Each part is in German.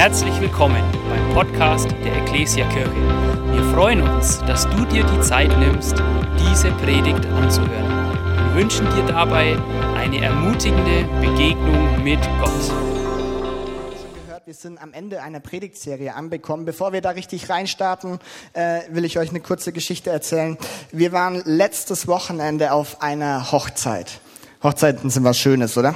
Herzlich willkommen beim Podcast der Ecclesia Kirche. Wir freuen uns, dass du dir die Zeit nimmst, diese Predigt anzuhören. Wir wünschen dir dabei eine ermutigende Begegnung mit Gott. wir sind am Ende einer Predigtserie angekommen. Bevor wir da richtig reinstarten, äh, will ich euch eine kurze Geschichte erzählen. Wir waren letztes Wochenende auf einer Hochzeit. Hochzeiten sind was Schönes, oder?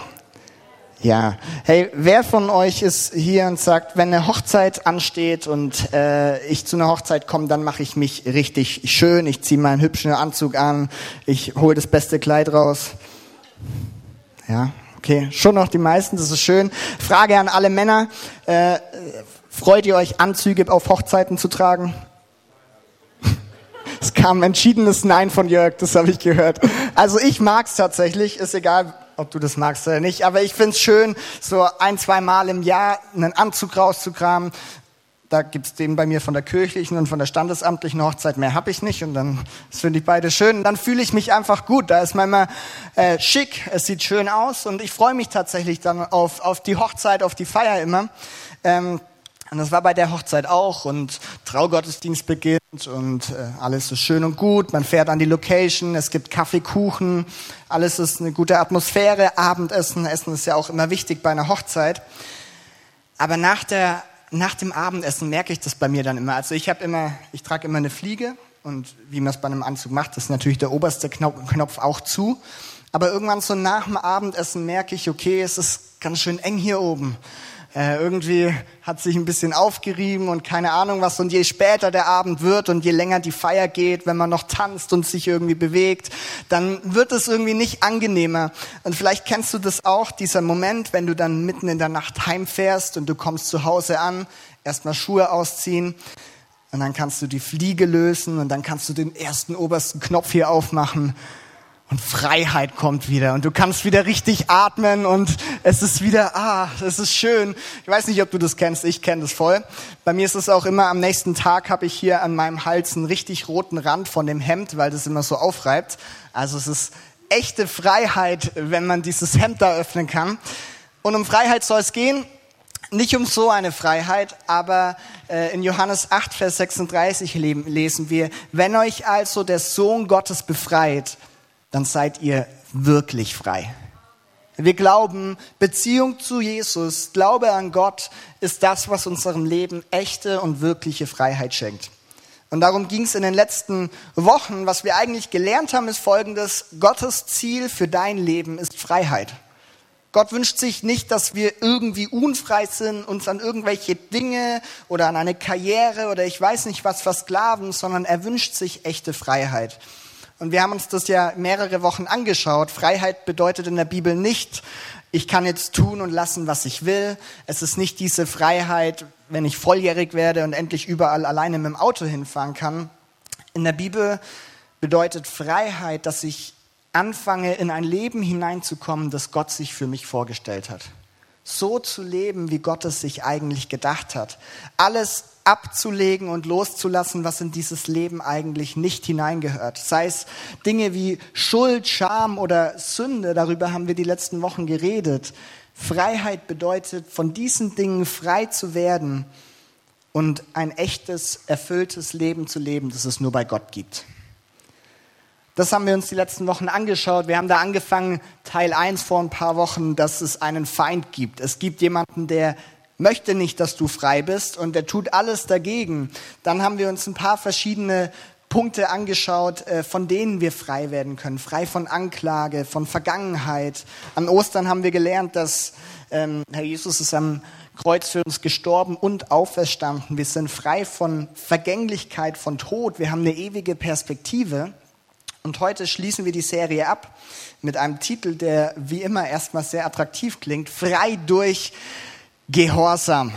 Ja. Hey, wer von euch ist hier und sagt, wenn eine Hochzeit ansteht und äh, ich zu einer Hochzeit komme, dann mache ich mich richtig schön, ich ziehe meinen hübschen Anzug an, ich hole das beste Kleid raus. Ja, okay, schon noch die meisten, das ist schön. Frage an alle Männer, äh, freut ihr euch, Anzüge auf Hochzeiten zu tragen? Es kam entschiedenes Nein von Jörg, das habe ich gehört. Also ich mag's tatsächlich, ist egal, ob du das magst oder nicht, aber ich find's schön, so ein, zwei Mal im Jahr einen Anzug rauszukramen. Da gibt's den bei mir von der kirchlichen und von der standesamtlichen Hochzeit, mehr habe ich nicht und dann finde ich beide schön. Und dann fühle ich mich einfach gut, da ist man immer äh, schick, es sieht schön aus und ich freue mich tatsächlich dann auf, auf die Hochzeit, auf die Feier immer. Ähm, und das war bei der Hochzeit auch und Traugottesdienst beginnt und äh, alles ist schön und gut. Man fährt an die Location, es gibt Kaffee, Kuchen, alles ist eine gute Atmosphäre, Abendessen. Essen ist ja auch immer wichtig bei einer Hochzeit. Aber nach, der, nach dem Abendessen merke ich das bei mir dann immer. Also ich habe immer, ich trage immer eine Fliege und wie man es bei einem Anzug macht, ist natürlich der oberste Knopf, Knopf auch zu. Aber irgendwann so nach dem Abendessen merke ich, okay, es ist ganz schön eng hier oben äh, irgendwie hat sich ein bisschen aufgerieben und keine Ahnung was. Und je später der Abend wird und je länger die Feier geht, wenn man noch tanzt und sich irgendwie bewegt, dann wird es irgendwie nicht angenehmer. Und vielleicht kennst du das auch, dieser Moment, wenn du dann mitten in der Nacht heimfährst und du kommst zu Hause an, erstmal Schuhe ausziehen. Und dann kannst du die Fliege lösen und dann kannst du den ersten obersten Knopf hier aufmachen und Freiheit kommt wieder und du kannst wieder richtig atmen und es ist wieder, ah, es ist schön. Ich weiß nicht, ob du das kennst, ich kenne das voll. Bei mir ist es auch immer, am nächsten Tag habe ich hier an meinem Hals einen richtig roten Rand von dem Hemd, weil das immer so aufreibt. Also es ist echte Freiheit, wenn man dieses Hemd da öffnen kann. Und um Freiheit soll es gehen. Nicht um so eine Freiheit, aber äh, in Johannes 8, Vers 36 lesen wir, wenn euch also der Sohn Gottes befreit, dann seid ihr wirklich frei. Wir glauben, Beziehung zu Jesus, Glaube an Gott ist das, was unserem Leben echte und wirkliche Freiheit schenkt. Und darum ging es in den letzten Wochen. Was wir eigentlich gelernt haben, ist folgendes. Gottes Ziel für dein Leben ist Freiheit. Gott wünscht sich nicht, dass wir irgendwie unfrei sind, uns an irgendwelche Dinge oder an eine Karriere oder ich weiß nicht was versklaven, sondern er wünscht sich echte Freiheit. Und wir haben uns das ja mehrere Wochen angeschaut. Freiheit bedeutet in der Bibel nicht, ich kann jetzt tun und lassen, was ich will. Es ist nicht diese Freiheit, wenn ich volljährig werde und endlich überall alleine mit dem Auto hinfahren kann. In der Bibel bedeutet Freiheit, dass ich anfange, in ein Leben hineinzukommen, das Gott sich für mich vorgestellt hat. So zu leben, wie Gott es sich eigentlich gedacht hat. Alles abzulegen und loszulassen, was in dieses Leben eigentlich nicht hineingehört. Sei es Dinge wie Schuld, Scham oder Sünde, darüber haben wir die letzten Wochen geredet. Freiheit bedeutet, von diesen Dingen frei zu werden und ein echtes, erfülltes Leben zu leben, das es nur bei Gott gibt. Das haben wir uns die letzten Wochen angeschaut. Wir haben da angefangen, Teil 1 vor ein paar Wochen, dass es einen Feind gibt. Es gibt jemanden, der möchte nicht, dass du frei bist und er tut alles dagegen. Dann haben wir uns ein paar verschiedene Punkte angeschaut, äh, von denen wir frei werden können. Frei von Anklage, von Vergangenheit. An Ostern haben wir gelernt, dass ähm, Herr Jesus ist am Kreuz für uns gestorben und auferstanden. Wir sind frei von Vergänglichkeit, von Tod. Wir haben eine ewige Perspektive. Und heute schließen wir die Serie ab mit einem Titel, der wie immer erstmal sehr attraktiv klingt. Frei durch Gehorsam.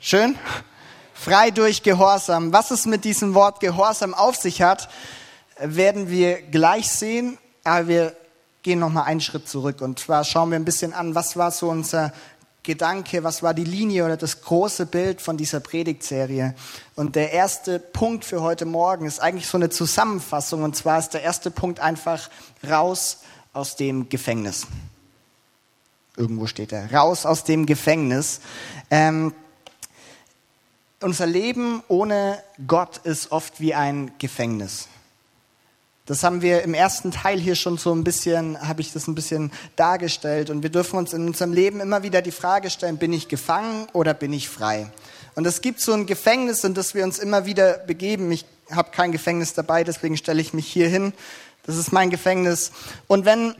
Schön? Frei durch Gehorsam. Was es mit diesem Wort Gehorsam auf sich hat, werden wir gleich sehen. Aber wir gehen noch mal einen Schritt zurück. Und zwar schauen wir ein bisschen an, was war so unser Gedanke, was war die Linie oder das große Bild von dieser Predigtserie. Und der erste Punkt für heute Morgen ist eigentlich so eine Zusammenfassung. Und zwar ist der erste Punkt einfach raus aus dem Gefängnis. Irgendwo steht er. Raus aus dem Gefängnis. Ähm, unser Leben ohne Gott ist oft wie ein Gefängnis. Das haben wir im ersten Teil hier schon so ein bisschen, habe ich das ein bisschen dargestellt. Und wir dürfen uns in unserem Leben immer wieder die Frage stellen, bin ich gefangen oder bin ich frei? Und es gibt so ein Gefängnis, in das wir uns immer wieder begeben. Ich habe kein Gefängnis dabei, deswegen stelle ich mich hier hin. Das ist mein Gefängnis. Und wenn,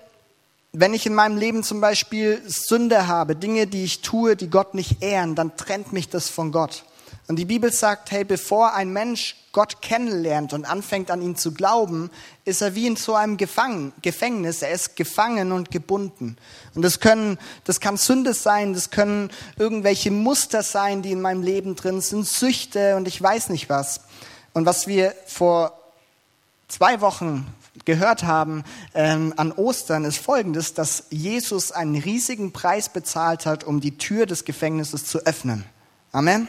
wenn ich in meinem Leben zum Beispiel Sünde habe, Dinge, die ich tue, die Gott nicht ehren, dann trennt mich das von Gott. Und die Bibel sagt, hey, bevor ein Mensch Gott kennenlernt und anfängt an ihn zu glauben, ist er wie in so einem Gefang Gefängnis. Er ist gefangen und gebunden. Und das können, das kann Sünde sein, das können irgendwelche Muster sein, die in meinem Leben drin sind, Süchte und ich weiß nicht was. Und was wir vor zwei Wochen gehört haben ähm, an Ostern ist folgendes, dass Jesus einen riesigen Preis bezahlt hat, um die Tür des Gefängnisses zu öffnen. Amen.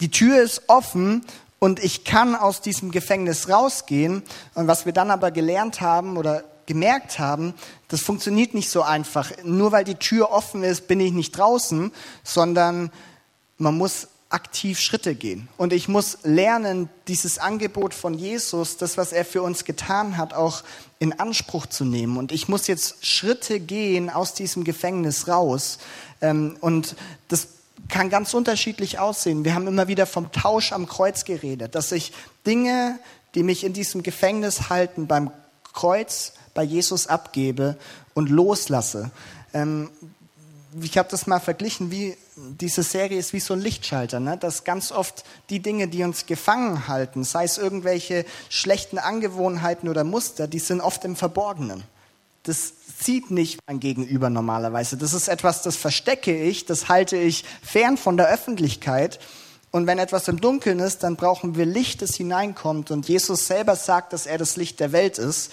Die Tür ist offen und ich kann aus diesem Gefängnis rausgehen. Und was wir dann aber gelernt haben oder gemerkt haben, das funktioniert nicht so einfach. Nur weil die Tür offen ist, bin ich nicht draußen, sondern man muss aktiv Schritte gehen. Und ich muss lernen, dieses Angebot von Jesus, das, was er für uns getan hat, auch in Anspruch zu nehmen. Und ich muss jetzt Schritte gehen aus diesem Gefängnis raus. Ähm, und das kann ganz unterschiedlich aussehen. Wir haben immer wieder vom Tausch am Kreuz geredet, dass ich Dinge, die mich in diesem Gefängnis halten, beim Kreuz bei Jesus abgebe und loslasse. Ich habe das mal verglichen, wie diese Serie ist wie so ein Lichtschalter, ne? dass ganz oft die Dinge, die uns gefangen halten, sei es irgendwelche schlechten Angewohnheiten oder Muster, die sind oft im Verborgenen. Das sieht nicht mein Gegenüber normalerweise. Das ist etwas, das verstecke ich, das halte ich fern von der Öffentlichkeit. Und wenn etwas im Dunkeln ist, dann brauchen wir Licht, das hineinkommt. Und Jesus selber sagt, dass er das Licht der Welt ist.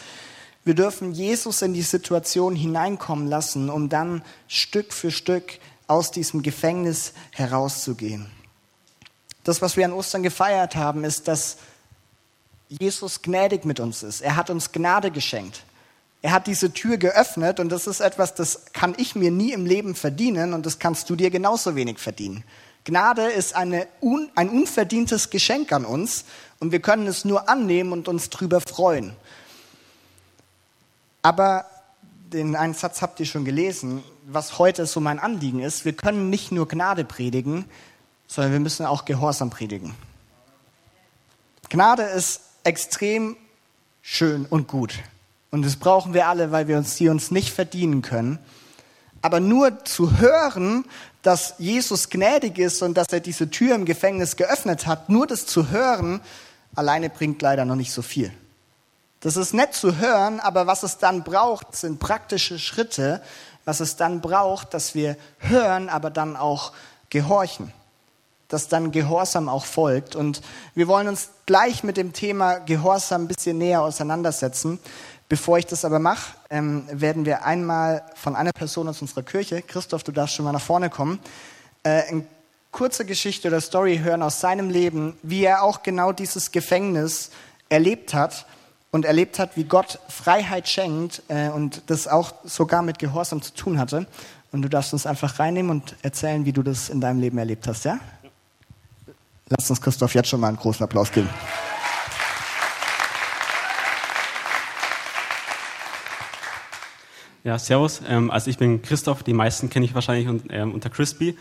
Wir dürfen Jesus in die Situation hineinkommen lassen, um dann Stück für Stück aus diesem Gefängnis herauszugehen. Das, was wir an Ostern gefeiert haben, ist, dass Jesus gnädig mit uns ist. Er hat uns Gnade geschenkt. Er hat diese Tür geöffnet und das ist etwas, das kann ich mir nie im Leben verdienen und das kannst du dir genauso wenig verdienen. Gnade ist eine un, ein unverdientes Geschenk an uns und wir können es nur annehmen und uns drüber freuen. Aber den einen Satz habt ihr schon gelesen, was heute so mein Anliegen ist. Wir können nicht nur Gnade predigen, sondern wir müssen auch Gehorsam predigen. Gnade ist extrem schön und gut. Und das brauchen wir alle, weil wir uns die uns nicht verdienen können. Aber nur zu hören, dass Jesus gnädig ist und dass er diese Tür im Gefängnis geöffnet hat, nur das zu hören, alleine bringt leider noch nicht so viel. Das ist nett zu hören, aber was es dann braucht, sind praktische Schritte. Was es dann braucht, dass wir hören, aber dann auch gehorchen. Dass dann Gehorsam auch folgt. Und wir wollen uns gleich mit dem Thema Gehorsam ein bisschen näher auseinandersetzen. Bevor ich das aber mache, ähm, werden wir einmal von einer Person aus unserer Kirche, Christoph, du darfst schon mal nach vorne kommen, äh, eine kurze Geschichte oder Story hören aus seinem Leben, wie er auch genau dieses Gefängnis erlebt hat und erlebt hat, wie Gott Freiheit schenkt äh, und das auch sogar mit Gehorsam zu tun hatte. Und du darfst uns einfach reinnehmen und erzählen, wie du das in deinem Leben erlebt hast, ja? Lass uns Christoph jetzt schon mal einen großen Applaus geben. Ja, servus. Ähm, also ich bin Christoph, die meisten kenne ich wahrscheinlich ähm, unter Crispy.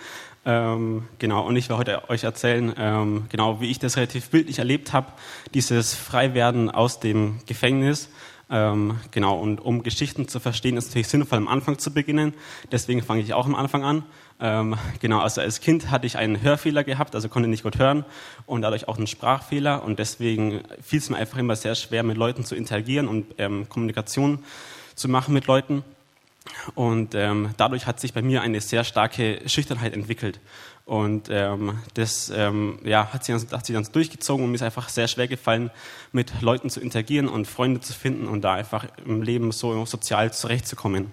Ähm, genau, und ich werde heute euch erzählen, ähm, genau wie ich das relativ bildlich erlebt habe, dieses Freiwerden aus dem Gefängnis. Ähm, genau, und um Geschichten zu verstehen, ist es natürlich sinnvoll, am Anfang zu beginnen. Deswegen fange ich auch am Anfang an. Ähm, genau, also als Kind hatte ich einen Hörfehler gehabt, also konnte nicht gut hören und dadurch auch einen Sprachfehler. Und deswegen fiel es mir einfach immer sehr schwer, mit Leuten zu interagieren und Kommunikation zu machen mit Leuten. Und ähm, dadurch hat sich bei mir eine sehr starke Schüchternheit entwickelt. Und ähm, das ähm, ja, hat, sich, hat sich dann durchgezogen und mir ist einfach sehr schwer gefallen, mit Leuten zu interagieren und Freunde zu finden und da einfach im Leben so sozial zurechtzukommen.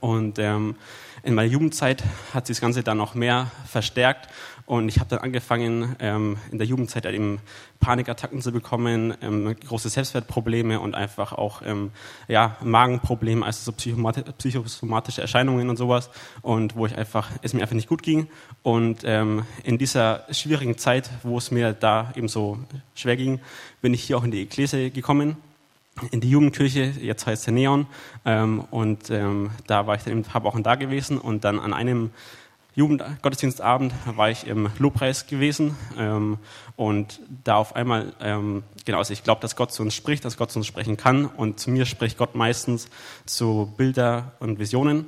Und ähm, in meiner Jugendzeit hat sich das Ganze dann noch mehr verstärkt und ich habe dann angefangen, ähm, in der Jugendzeit eben Panikattacken zu bekommen, ähm, große Selbstwertprobleme und einfach auch ähm, ja, Magenprobleme, also so psychosomatische Erscheinungen und sowas. Und wo ich einfach, es mir einfach nicht gut ging. Und ähm, in dieser schwierigen Zeit, wo es mir da eben so schwer ging, bin ich hier auch in die Ekklesie gekommen in die Jugendkirche, jetzt heißt er Neon, ähm, und ähm, da war ich dann eben ein paar Wochen da gewesen und dann an einem Jugendgottesdienstabend war ich im Lobpreis gewesen ähm, und da auf einmal, ähm, genau, also ich glaube, dass Gott zu uns spricht, dass Gott zu uns sprechen kann und zu mir spricht Gott meistens zu Bilder und Visionen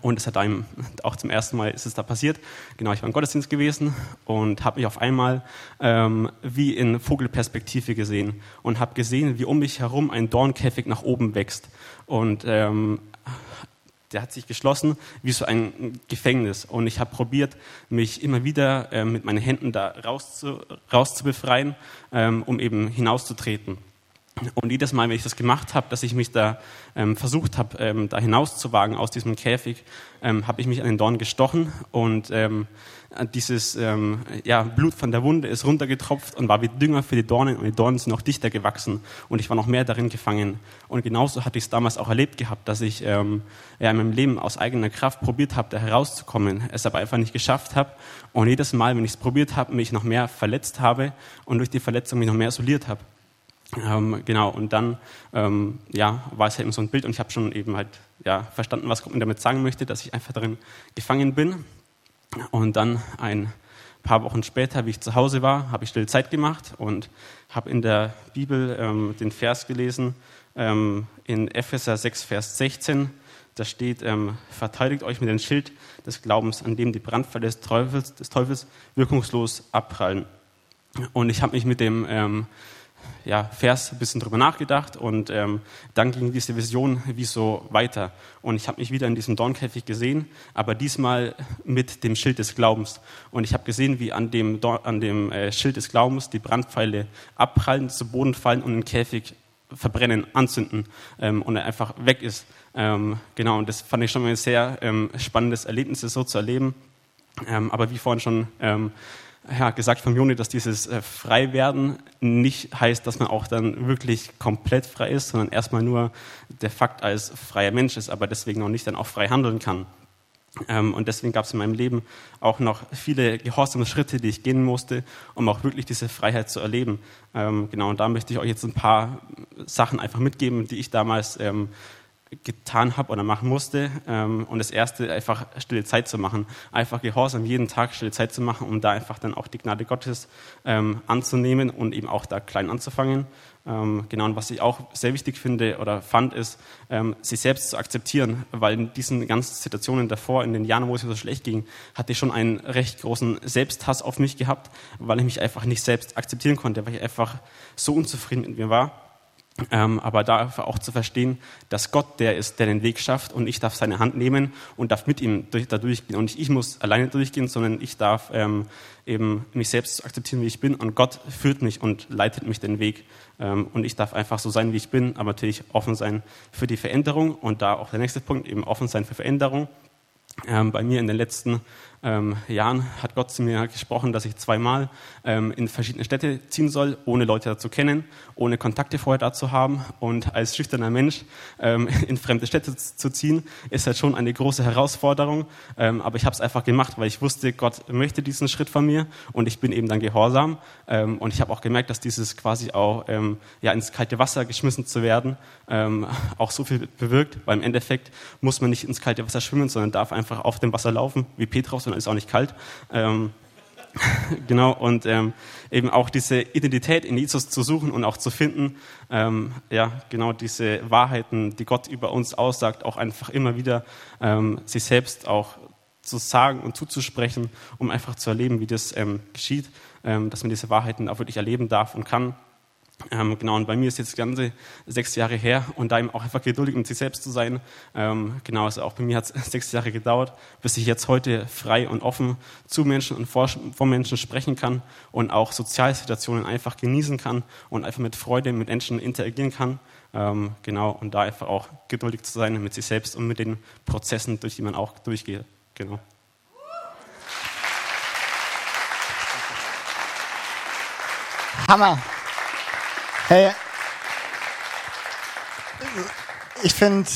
und es hat einem auch zum ersten Mal ist es da passiert. Genau, ich war im Gottesdienst gewesen und habe mich auf einmal ähm, wie in Vogelperspektive gesehen und habe gesehen, wie um mich herum ein Dornkäfig nach oben wächst. Und ähm, der hat sich geschlossen wie so ein Gefängnis. Und ich habe probiert, mich immer wieder äh, mit meinen Händen da rauszu, rauszubefreien, ähm, um eben hinauszutreten. Und jedes Mal, wenn ich das gemacht habe, dass ich mich da ähm, versucht habe, ähm, da hinauszuwagen aus diesem Käfig, ähm, habe ich mich an den Dorn gestochen und ähm, dieses ähm, ja, Blut von der Wunde ist runtergetropft und war wie Dünger für die Dornen und die Dornen sind noch dichter gewachsen und ich war noch mehr darin gefangen. Und genauso hatte ich es damals auch erlebt gehabt, dass ich ähm, ja, in meinem Leben aus eigener Kraft probiert habe, da herauszukommen, es aber einfach nicht geschafft habe und jedes Mal, wenn ich es probiert habe, mich noch mehr verletzt habe und durch die Verletzung mich noch mehr isoliert habe. Ähm, genau, und dann ähm, ja, war es halt eben so ein Bild und ich habe schon eben halt ja, verstanden, was mir damit sagen möchte, dass ich einfach darin gefangen bin. Und dann ein paar Wochen später, wie ich zu Hause war, habe ich still Zeit gemacht und habe in der Bibel ähm, den Vers gelesen, ähm, in Epheser 6, Vers 16. Da steht, ähm, verteidigt euch mit dem Schild des Glaubens, an dem die Brandpfeile des Teufels, des Teufels wirkungslos abprallen. Und ich habe mich mit dem ähm, ja, Vers ein bisschen drüber nachgedacht und ähm, dann ging diese Vision wie so weiter. Und ich habe mich wieder in diesem Dornkäfig gesehen, aber diesmal mit dem Schild des Glaubens. Und ich habe gesehen, wie an dem, an dem äh, Schild des Glaubens die Brandpfeile abprallen, zu Boden fallen und den Käfig verbrennen, anzünden ähm, und er einfach weg ist. Ähm, genau, und das fand ich schon mal ein sehr ähm, spannendes Erlebnis, das so zu erleben. Ähm, aber wie vorhin schon ähm, ja, gesagt von Joni, dass dieses äh, Freiwerden nicht heißt, dass man auch dann wirklich komplett frei ist, sondern erstmal nur der Fakt als freier Mensch ist, aber deswegen auch nicht dann auch frei handeln kann. Ähm, und deswegen gab es in meinem Leben auch noch viele gehorsame Schritte, die ich gehen musste, um auch wirklich diese Freiheit zu erleben. Ähm, genau, und da möchte ich euch jetzt ein paar Sachen einfach mitgeben, die ich damals ähm, getan habe oder machen musste. Ähm, und das erste, einfach stille Zeit zu machen. Einfach gehorsam jeden Tag stille Zeit zu machen, um da einfach dann auch die Gnade Gottes ähm, anzunehmen und eben auch da klein anzufangen. Ähm, genau, und was ich auch sehr wichtig finde oder fand, ist, sich selbst zu akzeptieren, weil in diesen ganzen Situationen davor, in den Jahren, wo es mir so schlecht ging, hatte ich schon einen recht großen Selbsthass auf mich gehabt, weil ich mich einfach nicht selbst akzeptieren konnte, weil ich einfach so unzufrieden mit mir war. Ähm, aber da auch zu verstehen, dass Gott der ist, der den Weg schafft und ich darf seine Hand nehmen und darf mit ihm durch, da durchgehen. Und nicht ich muss alleine durchgehen, sondern ich darf ähm, eben mich selbst akzeptieren, wie ich bin und Gott führt mich und leitet mich den Weg. Ähm, und ich darf einfach so sein, wie ich bin, aber natürlich offen sein für die Veränderung und da auch der nächste Punkt, eben offen sein für Veränderung. Ähm, bei mir in den letzten ähm, Jahren hat Gott zu mir gesprochen, dass ich zweimal ähm, in verschiedene Städte ziehen soll, ohne Leute dazu kennen, ohne Kontakte vorher dazu haben. Und als schüchterner Mensch ähm, in fremde Städte zu ziehen, ist halt schon eine große Herausforderung. Ähm, aber ich habe es einfach gemacht, weil ich wusste, Gott möchte diesen Schritt von mir und ich bin eben dann gehorsam. Ähm, und ich habe auch gemerkt, dass dieses quasi auch ähm, ja, ins kalte Wasser geschmissen zu werden auch so viel bewirkt, weil im Endeffekt muss man nicht ins kalte Wasser schwimmen, sondern darf einfach auf dem Wasser laufen, wie Petrus und ist auch nicht kalt. Ähm, genau, und ähm, eben auch diese Identität in Jesus zu suchen und auch zu finden, ähm, ja, genau diese Wahrheiten, die Gott über uns aussagt, auch einfach immer wieder ähm, sich selbst auch zu sagen und zuzusprechen, um einfach zu erleben, wie das geschieht, dass man diese Wahrheiten auch wirklich erleben darf und kann. Ähm, genau, und bei mir ist jetzt das Ganze sechs Jahre her und da eben auch einfach geduldig mit sich selbst zu sein. Ähm, genau, also auch bei mir hat es sechs Jahre gedauert, bis ich jetzt heute frei und offen zu Menschen und vor, vor Menschen sprechen kann und auch Sozialsituationen einfach genießen kann und einfach mit Freude mit Menschen interagieren kann. Ähm, genau, und da einfach auch geduldig zu sein mit sich selbst und mit den Prozessen, durch die man auch durchgeht. Genau. Hammer. Hey, ich finde,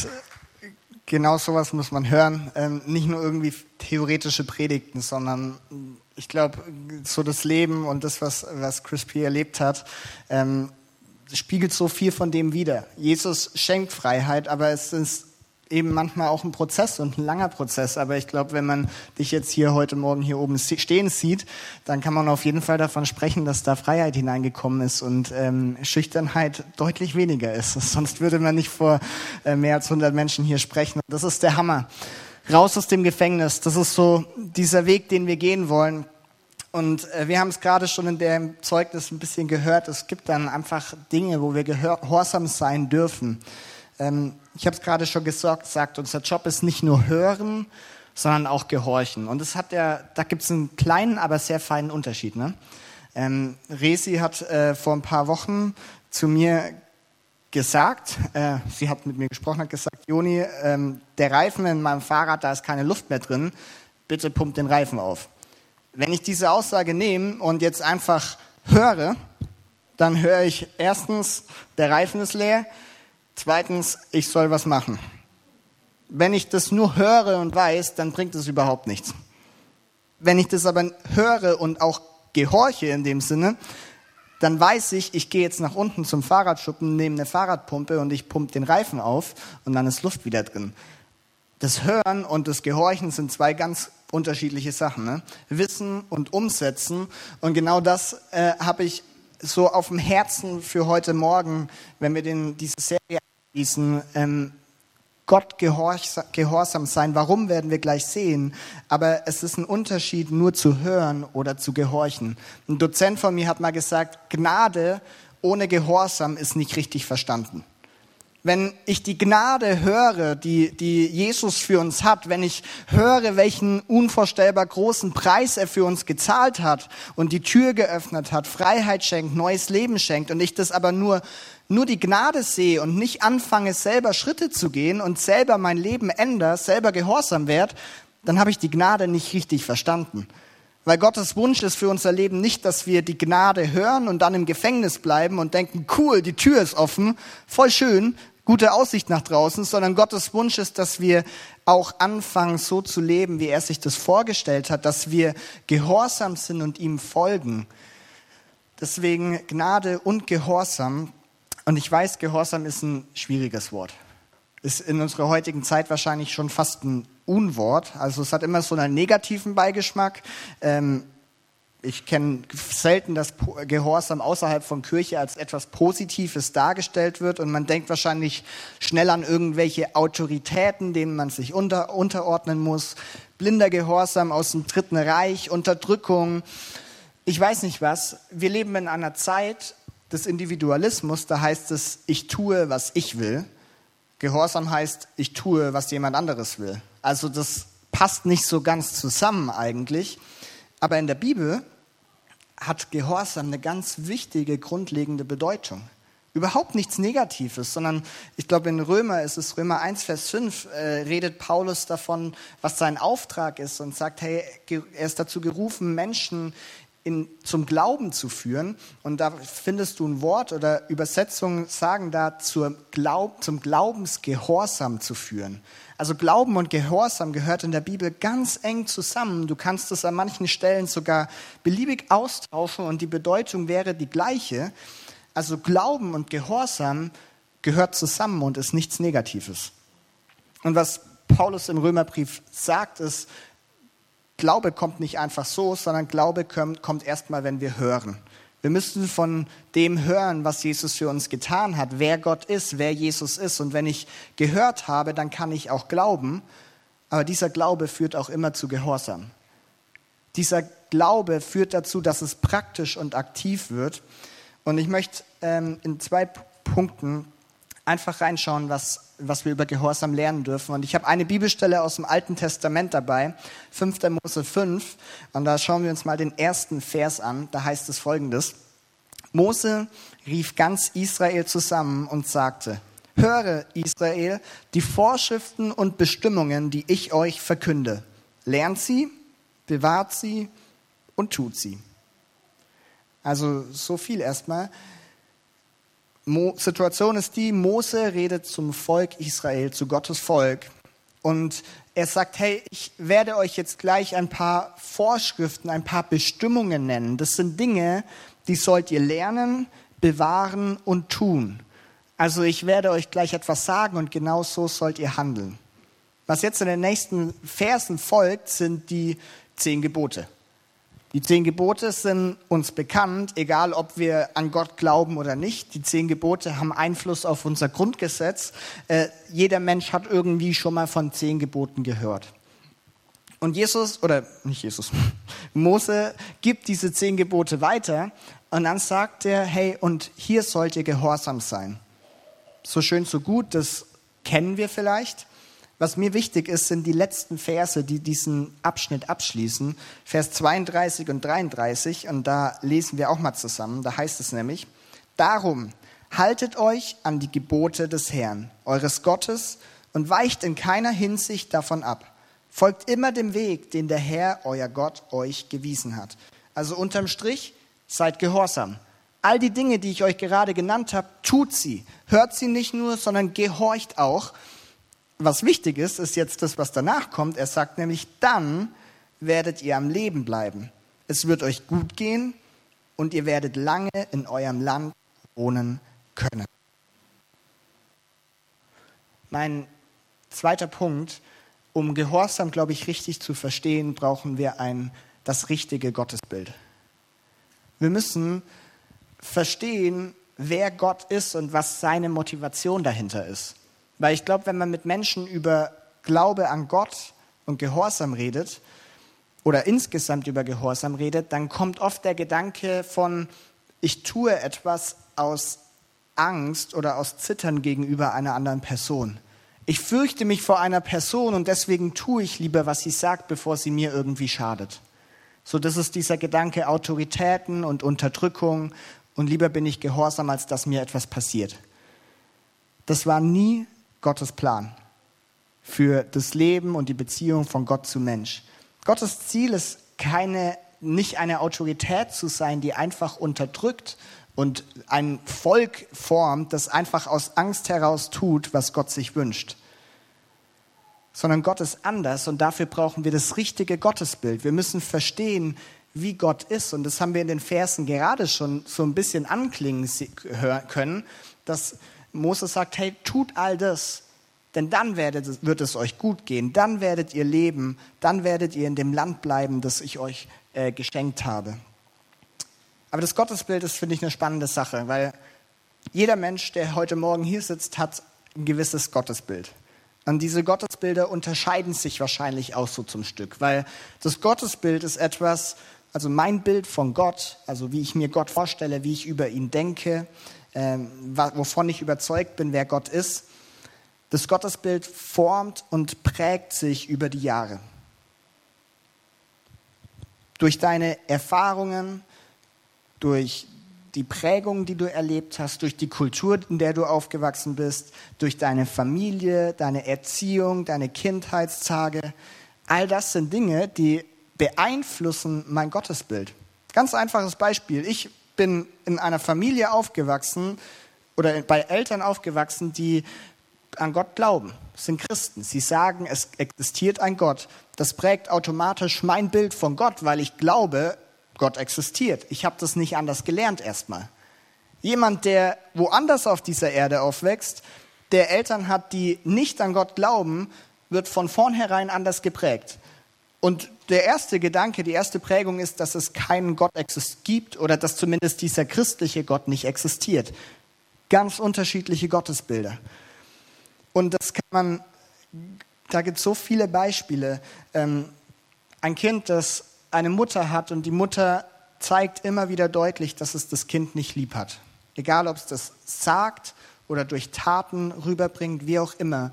genau sowas muss man hören. Ähm, nicht nur irgendwie theoretische Predigten, sondern ich glaube, so das Leben und das, was, was Chris P. erlebt hat, ähm, spiegelt so viel von dem wider. Jesus schenkt Freiheit, aber es ist eben manchmal auch ein Prozess und ein langer Prozess. Aber ich glaube, wenn man dich jetzt hier heute Morgen hier oben stehen sieht, dann kann man auf jeden Fall davon sprechen, dass da Freiheit hineingekommen ist und ähm, Schüchternheit deutlich weniger ist. Sonst würde man nicht vor äh, mehr als 100 Menschen hier sprechen. Das ist der Hammer. Raus aus dem Gefängnis. Das ist so dieser Weg, den wir gehen wollen. Und äh, wir haben es gerade schon in dem Zeugnis ein bisschen gehört. Es gibt dann einfach Dinge, wo wir gehorsam sein dürfen. Ähm, ich habe es gerade schon gesagt, sagt, unser Job ist nicht nur hören, sondern auch gehorchen. Und das hat der, da gibt es einen kleinen, aber sehr feinen Unterschied. Ne? Ähm, Resi hat äh, vor ein paar Wochen zu mir gesagt, äh, sie hat mit mir gesprochen, hat gesagt, Joni, ähm, der Reifen in meinem Fahrrad, da ist keine Luft mehr drin, bitte pump den Reifen auf. Wenn ich diese Aussage nehme und jetzt einfach höre, dann höre ich erstens, der Reifen ist leer, Zweitens, ich soll was machen. Wenn ich das nur höre und weiß, dann bringt es überhaupt nichts. Wenn ich das aber höre und auch gehorche in dem Sinne, dann weiß ich, ich gehe jetzt nach unten zum Fahrradschuppen, nehme eine Fahrradpumpe und ich pumpe den Reifen auf und dann ist Luft wieder drin. Das Hören und das Gehorchen sind zwei ganz unterschiedliche Sachen. Ne? Wissen und Umsetzen. Und genau das äh, habe ich so auf dem Herzen für heute Morgen, wenn wir den, diese Serie diesen ähm, Gott gehorsam sein. Warum werden wir gleich sehen? Aber es ist ein Unterschied, nur zu hören oder zu gehorchen. Ein Dozent von mir hat mal gesagt, Gnade ohne Gehorsam ist nicht richtig verstanden wenn ich die Gnade höre, die, die Jesus für uns hat, wenn ich höre, welchen unvorstellbar großen Preis er für uns gezahlt hat und die Tür geöffnet hat, Freiheit schenkt, neues Leben schenkt und ich das aber nur, nur die Gnade sehe und nicht anfange, selber Schritte zu gehen und selber mein Leben ändere, selber gehorsam werde, dann habe ich die Gnade nicht richtig verstanden. Weil Gottes Wunsch ist für unser Leben nicht, dass wir die Gnade hören und dann im Gefängnis bleiben und denken, cool, die Tür ist offen, voll schön, gute Aussicht nach draußen, sondern Gottes Wunsch ist, dass wir auch anfangen, so zu leben, wie er sich das vorgestellt hat, dass wir gehorsam sind und ihm folgen. Deswegen Gnade und Gehorsam. Und ich weiß, Gehorsam ist ein schwieriges Wort. Ist in unserer heutigen Zeit wahrscheinlich schon fast ein Unwort. Also es hat immer so einen negativen Beigeschmack. Ähm, ich kenne selten, dass Gehorsam außerhalb von Kirche als etwas Positives dargestellt wird und man denkt wahrscheinlich schnell an irgendwelche Autoritäten, denen man sich unter, unterordnen muss. Blinder Gehorsam aus dem Dritten Reich, Unterdrückung, ich weiß nicht was. Wir leben in einer Zeit des Individualismus, da heißt es, ich tue, was ich will. Gehorsam heißt, ich tue, was jemand anderes will. Also das passt nicht so ganz zusammen eigentlich. Aber in der Bibel hat Gehorsam eine ganz wichtige, grundlegende Bedeutung. Überhaupt nichts Negatives, sondern ich glaube, in Römer ist es Römer 1, Vers 5, äh, redet Paulus davon, was sein Auftrag ist und sagt, hey, er ist dazu gerufen, Menschen in, zum Glauben zu führen. Und da findest du ein Wort oder Übersetzungen sagen da, zur Glaub, zum Glaubensgehorsam zu führen. Also Glauben und Gehorsam gehört in der Bibel ganz eng zusammen. Du kannst es an manchen Stellen sogar beliebig austauschen und die Bedeutung wäre die gleiche. Also Glauben und Gehorsam gehört zusammen und ist nichts Negatives. Und was Paulus im Römerbrief sagt, ist, Glaube kommt nicht einfach so, sondern Glaube kommt, erstmal, wenn wir hören. Wir müssen von dem hören, was Jesus für uns getan hat, wer Gott ist, wer Jesus ist. Und wenn ich gehört habe, dann kann ich auch glauben. Aber dieser Glaube führt auch immer zu Gehorsam. Dieser Glaube führt dazu, dass es praktisch und aktiv wird. Und ich möchte ähm, in zwei Punkten einfach reinschauen, was, was wir über Gehorsam lernen dürfen. Und ich habe eine Bibelstelle aus dem Alten Testament dabei, 5. Mose 5. Und da schauen wir uns mal den ersten Vers an. Da heißt es folgendes. Mose rief ganz Israel zusammen und sagte, höre Israel, die Vorschriften und Bestimmungen, die ich euch verkünde. Lernt sie, bewahrt sie und tut sie. Also so viel erstmal. Mo Situation ist die, Mose redet zum Volk Israel, zu Gottes Volk. Und er sagt, hey, ich werde euch jetzt gleich ein paar Vorschriften, ein paar Bestimmungen nennen. Das sind Dinge, die sollt ihr lernen, bewahren und tun. Also ich werde euch gleich etwas sagen und genau so sollt ihr handeln. Was jetzt in den nächsten Versen folgt, sind die zehn Gebote. Die zehn Gebote sind uns bekannt, egal ob wir an Gott glauben oder nicht. Die zehn Gebote haben Einfluss auf unser Grundgesetz. Äh, jeder Mensch hat irgendwie schon mal von zehn Geboten gehört. Und Jesus, oder nicht Jesus, Mose gibt diese zehn Gebote weiter und dann sagt er, hey, und hier sollt ihr gehorsam sein. So schön, so gut, das kennen wir vielleicht. Was mir wichtig ist, sind die letzten Verse, die diesen Abschnitt abschließen. Vers 32 und 33. Und da lesen wir auch mal zusammen. Da heißt es nämlich, darum haltet euch an die Gebote des Herrn, eures Gottes, und weicht in keiner Hinsicht davon ab. Folgt immer dem Weg, den der Herr, euer Gott, euch gewiesen hat. Also unterm Strich, seid gehorsam. All die Dinge, die ich euch gerade genannt habe, tut sie. Hört sie nicht nur, sondern gehorcht auch was wichtig ist, ist jetzt das, was danach kommt. Er sagt nämlich, dann werdet ihr am Leben bleiben. Es wird euch gut gehen und ihr werdet lange in eurem Land wohnen können. Mein zweiter Punkt, um Gehorsam, glaube ich, richtig zu verstehen, brauchen wir ein, das richtige Gottesbild. Wir müssen verstehen, wer Gott ist und was seine Motivation dahinter ist. Weil ich glaube, wenn man mit Menschen über Glaube an Gott und Gehorsam redet oder insgesamt über Gehorsam redet, dann kommt oft der Gedanke von, ich tue etwas aus Angst oder aus Zittern gegenüber einer anderen Person. Ich fürchte mich vor einer Person und deswegen tue ich lieber, was sie sagt, bevor sie mir irgendwie schadet. So, das ist dieser Gedanke Autoritäten und Unterdrückung und lieber bin ich gehorsam, als dass mir etwas passiert. Das war nie Gottes Plan für das Leben und die Beziehung von Gott zu Mensch. Gottes Ziel ist keine, nicht eine Autorität zu sein, die einfach unterdrückt und ein Volk formt, das einfach aus Angst heraus tut, was Gott sich wünscht. Sondern Gott ist anders und dafür brauchen wir das richtige Gottesbild. Wir müssen verstehen, wie Gott ist. Und das haben wir in den Versen gerade schon so ein bisschen anklingen können, dass Moses sagt, hey, tut all das, denn dann werdet, wird es euch gut gehen, dann werdet ihr leben, dann werdet ihr in dem Land bleiben, das ich euch äh, geschenkt habe. Aber das Gottesbild ist, finde ich, eine spannende Sache, weil jeder Mensch, der heute Morgen hier sitzt, hat ein gewisses Gottesbild. Und diese Gottesbilder unterscheiden sich wahrscheinlich auch so zum Stück, weil das Gottesbild ist etwas, also mein Bild von Gott, also wie ich mir Gott vorstelle, wie ich über ihn denke, wovon ich überzeugt bin, wer Gott ist. Das Gottesbild formt und prägt sich über die Jahre. Durch deine Erfahrungen, durch die Prägung, die du erlebt hast, durch die Kultur, in der du aufgewachsen bist, durch deine Familie, deine Erziehung, deine Kindheitstage. All das sind Dinge, die beeinflussen mein Gottesbild. Ganz einfaches Beispiel. Ich bin in einer Familie aufgewachsen oder bei Eltern aufgewachsen, die an Gott glauben. Das sind Christen. Sie sagen, es existiert ein Gott. Das prägt automatisch mein Bild von Gott, weil ich glaube, Gott existiert. Ich habe das nicht anders gelernt erstmal. Jemand, der woanders auf dieser Erde aufwächst, der Eltern hat, die nicht an Gott glauben, wird von vornherein anders geprägt. Und der erste Gedanke, die erste Prägung ist, dass es keinen Gott gibt oder dass zumindest dieser christliche Gott nicht existiert. Ganz unterschiedliche Gottesbilder. Und das kann man, da gibt es so viele Beispiele. Ähm, ein Kind, das eine Mutter hat und die Mutter zeigt immer wieder deutlich, dass es das Kind nicht lieb hat. Egal, ob es das sagt oder durch Taten rüberbringt, wie auch immer.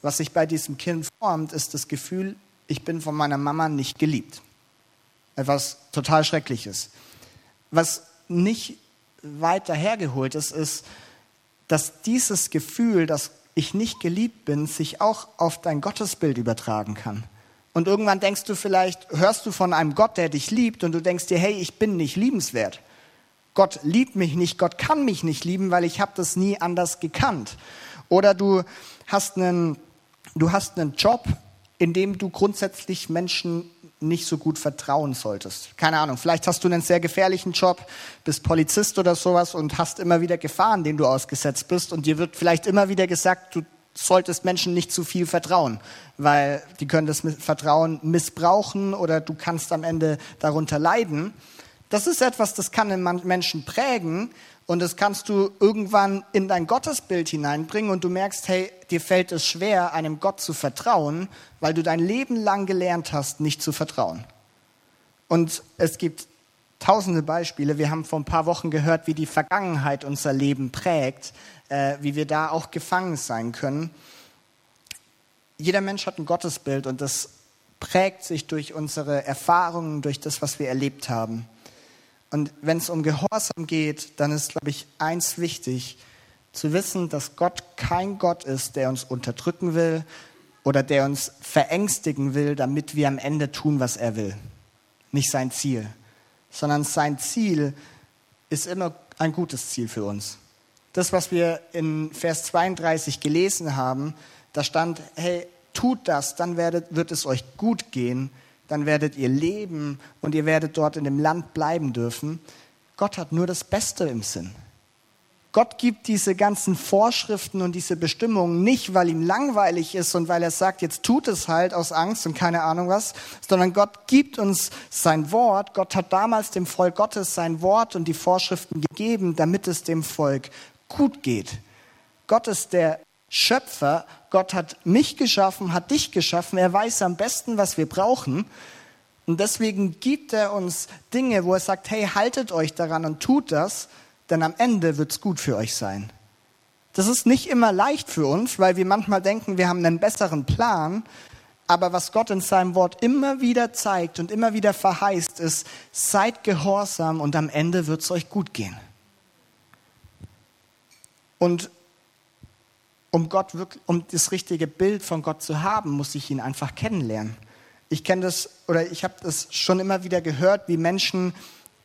Was sich bei diesem Kind formt, ist das Gefühl, ich bin von meiner Mama nicht geliebt. Etwas total Schreckliches. Was nicht weiter hergeholt ist, ist, dass dieses Gefühl, dass ich nicht geliebt bin, sich auch auf dein Gottesbild übertragen kann. Und irgendwann denkst du vielleicht, hörst du von einem Gott, der dich liebt, und du denkst dir, hey, ich bin nicht liebenswert. Gott liebt mich nicht, Gott kann mich nicht lieben, weil ich habe das nie anders gekannt. Oder du hast einen, du hast einen Job, in dem du grundsätzlich Menschen nicht so gut vertrauen solltest. Keine Ahnung, vielleicht hast du einen sehr gefährlichen Job, bist Polizist oder sowas und hast immer wieder Gefahren, denen du ausgesetzt bist und dir wird vielleicht immer wieder gesagt, du solltest Menschen nicht zu viel vertrauen, weil die können das Vertrauen missbrauchen oder du kannst am Ende darunter leiden. Das ist etwas, das kann den Menschen prägen und das kannst du irgendwann in dein Gottesbild hineinbringen und du merkst, hey, dir fällt es schwer, einem Gott zu vertrauen, weil du dein Leben lang gelernt hast, nicht zu vertrauen. Und es gibt tausende Beispiele. Wir haben vor ein paar Wochen gehört, wie die Vergangenheit unser Leben prägt, äh, wie wir da auch gefangen sein können. Jeder Mensch hat ein Gottesbild und das prägt sich durch unsere Erfahrungen, durch das, was wir erlebt haben. Und wenn es um Gehorsam geht, dann ist, glaube ich, eins wichtig, zu wissen, dass Gott kein Gott ist, der uns unterdrücken will oder der uns verängstigen will, damit wir am Ende tun, was er will. Nicht sein Ziel, sondern sein Ziel ist immer ein gutes Ziel für uns. Das, was wir in Vers 32 gelesen haben, da stand, hey, tut das, dann werdet, wird es euch gut gehen dann werdet ihr leben und ihr werdet dort in dem Land bleiben dürfen. Gott hat nur das Beste im Sinn. Gott gibt diese ganzen Vorschriften und diese Bestimmungen nicht, weil ihm langweilig ist und weil er sagt, jetzt tut es halt aus Angst und keine Ahnung was, sondern Gott gibt uns sein Wort. Gott hat damals dem Volk Gottes sein Wort und die Vorschriften gegeben, damit es dem Volk gut geht. Gott ist der Schöpfer. Gott hat mich geschaffen, hat dich geschaffen. Er weiß am besten, was wir brauchen. Und deswegen gibt er uns Dinge, wo er sagt, hey, haltet euch daran und tut das, denn am Ende wird es gut für euch sein. Das ist nicht immer leicht für uns, weil wir manchmal denken, wir haben einen besseren Plan. Aber was Gott in seinem Wort immer wieder zeigt und immer wieder verheißt, ist, seid gehorsam und am Ende wird es euch gut gehen. Und um Gott wirklich, um das richtige Bild von Gott zu haben, muss ich ihn einfach kennenlernen. Ich kenne das oder ich habe das schon immer wieder gehört, wie Menschen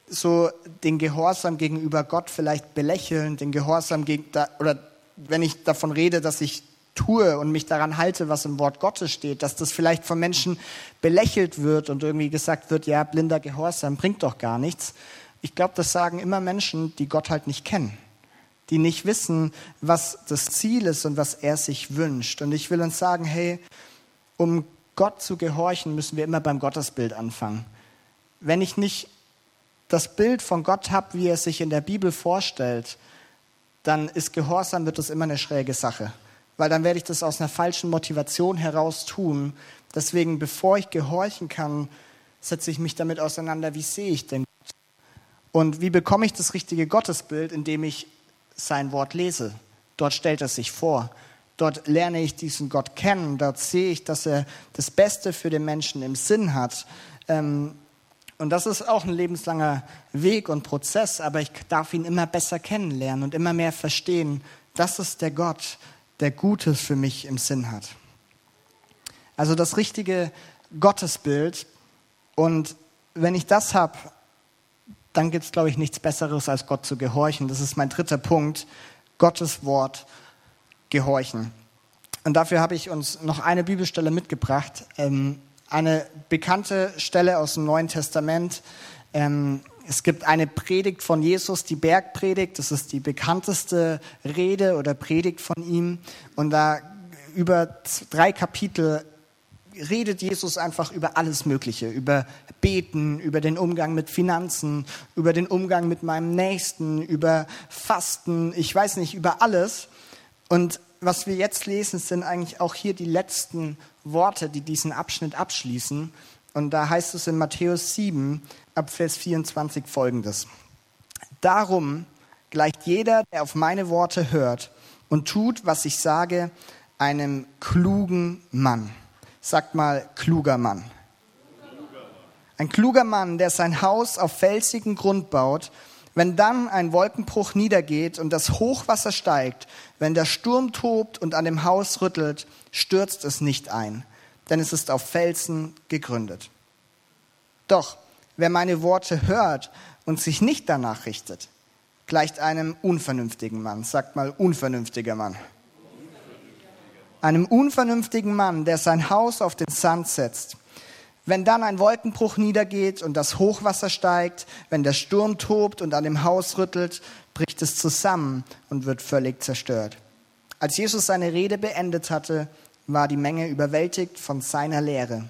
so den Gehorsam gegenüber Gott vielleicht belächeln, den Gehorsam gegen oder wenn ich davon rede, dass ich tue und mich daran halte, was im Wort Gottes steht, dass das vielleicht von Menschen belächelt wird und irgendwie gesagt wird, ja, blinder Gehorsam bringt doch gar nichts. Ich glaube, das sagen immer Menschen, die Gott halt nicht kennen die nicht wissen, was das Ziel ist und was er sich wünscht. Und ich will uns sagen, hey, um Gott zu gehorchen, müssen wir immer beim Gottesbild anfangen. Wenn ich nicht das Bild von Gott habe, wie er sich in der Bibel vorstellt, dann ist Gehorsam wird das immer eine schräge Sache, weil dann werde ich das aus einer falschen Motivation heraus tun. Deswegen, bevor ich gehorchen kann, setze ich mich damit auseinander, wie sehe ich denn Gott? Und wie bekomme ich das richtige Gottesbild, indem ich sein Wort lese. Dort stellt er sich vor. Dort lerne ich diesen Gott kennen. Dort sehe ich, dass er das Beste für den Menschen im Sinn hat. Ähm, und das ist auch ein lebenslanger Weg und Prozess, aber ich darf ihn immer besser kennenlernen und immer mehr verstehen. Das ist der Gott, der Gutes für mich im Sinn hat. Also das richtige Gottesbild. Und wenn ich das habe, dann gibt es, glaube ich, nichts Besseres, als Gott zu gehorchen. Das ist mein dritter Punkt. Gottes Wort gehorchen. Und dafür habe ich uns noch eine Bibelstelle mitgebracht. Ähm, eine bekannte Stelle aus dem Neuen Testament. Ähm, es gibt eine Predigt von Jesus, die Bergpredigt. Das ist die bekannteste Rede oder Predigt von ihm. Und da über drei Kapitel redet Jesus einfach über alles Mögliche, über Beten, über den Umgang mit Finanzen, über den Umgang mit meinem Nächsten, über Fasten, ich weiß nicht, über alles. Und was wir jetzt lesen, sind eigentlich auch hier die letzten Worte, die diesen Abschnitt abschließen. Und da heißt es in Matthäus 7, ab Vers 24 folgendes. Darum gleicht jeder, der auf meine Worte hört und tut, was ich sage, einem klugen Mann Sagt mal, kluger Mann. Ein kluger Mann, der sein Haus auf felsigen Grund baut, Wenn dann ein Wolkenbruch niedergeht und das Hochwasser steigt, wenn der Sturm tobt und an dem Haus rüttelt, stürzt es nicht ein, denn es ist auf Felsen gegründet. Doch wer meine Worte hört und sich nicht danach richtet, gleicht einem unvernünftigen Mann. Sagt mal unvernünftiger Mann. Einem unvernünftigen Mann, der sein Haus auf den Sand setzt. Wenn dann ein Wolkenbruch niedergeht und das Hochwasser steigt, wenn der Sturm tobt und an dem Haus rüttelt, bricht es zusammen und wird völlig zerstört. Als Jesus seine Rede beendet hatte, war die Menge überwältigt von seiner Lehre.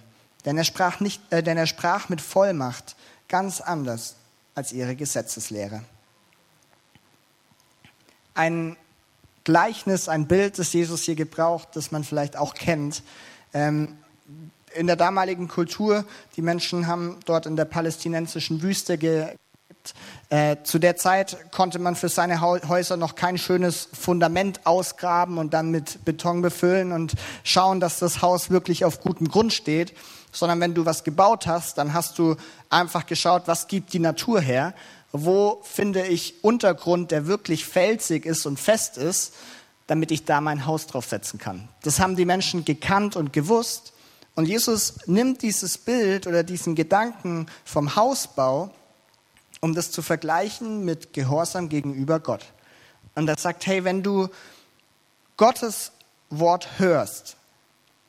Denn er sprach, nicht, äh, denn er sprach mit Vollmacht ganz anders als ihre Gesetzeslehre. Ein Gleichnis, ein Bild, das Jesus hier gebraucht, das man vielleicht auch kennt. Ähm, in der damaligen Kultur, die Menschen haben dort in der palästinensischen Wüste gelebt. Äh, zu der Zeit konnte man für seine Häuser noch kein schönes Fundament ausgraben und dann mit Beton befüllen und schauen, dass das Haus wirklich auf gutem Grund steht, sondern wenn du was gebaut hast, dann hast du einfach geschaut, was gibt die Natur her, wo finde ich Untergrund, der wirklich felsig ist und fest ist, damit ich da mein Haus draufsetzen kann. Das haben die Menschen gekannt und gewusst und Jesus nimmt dieses Bild oder diesen Gedanken vom Hausbau, um das zu vergleichen mit Gehorsam gegenüber Gott. Und er sagt, hey, wenn du Gottes Wort hörst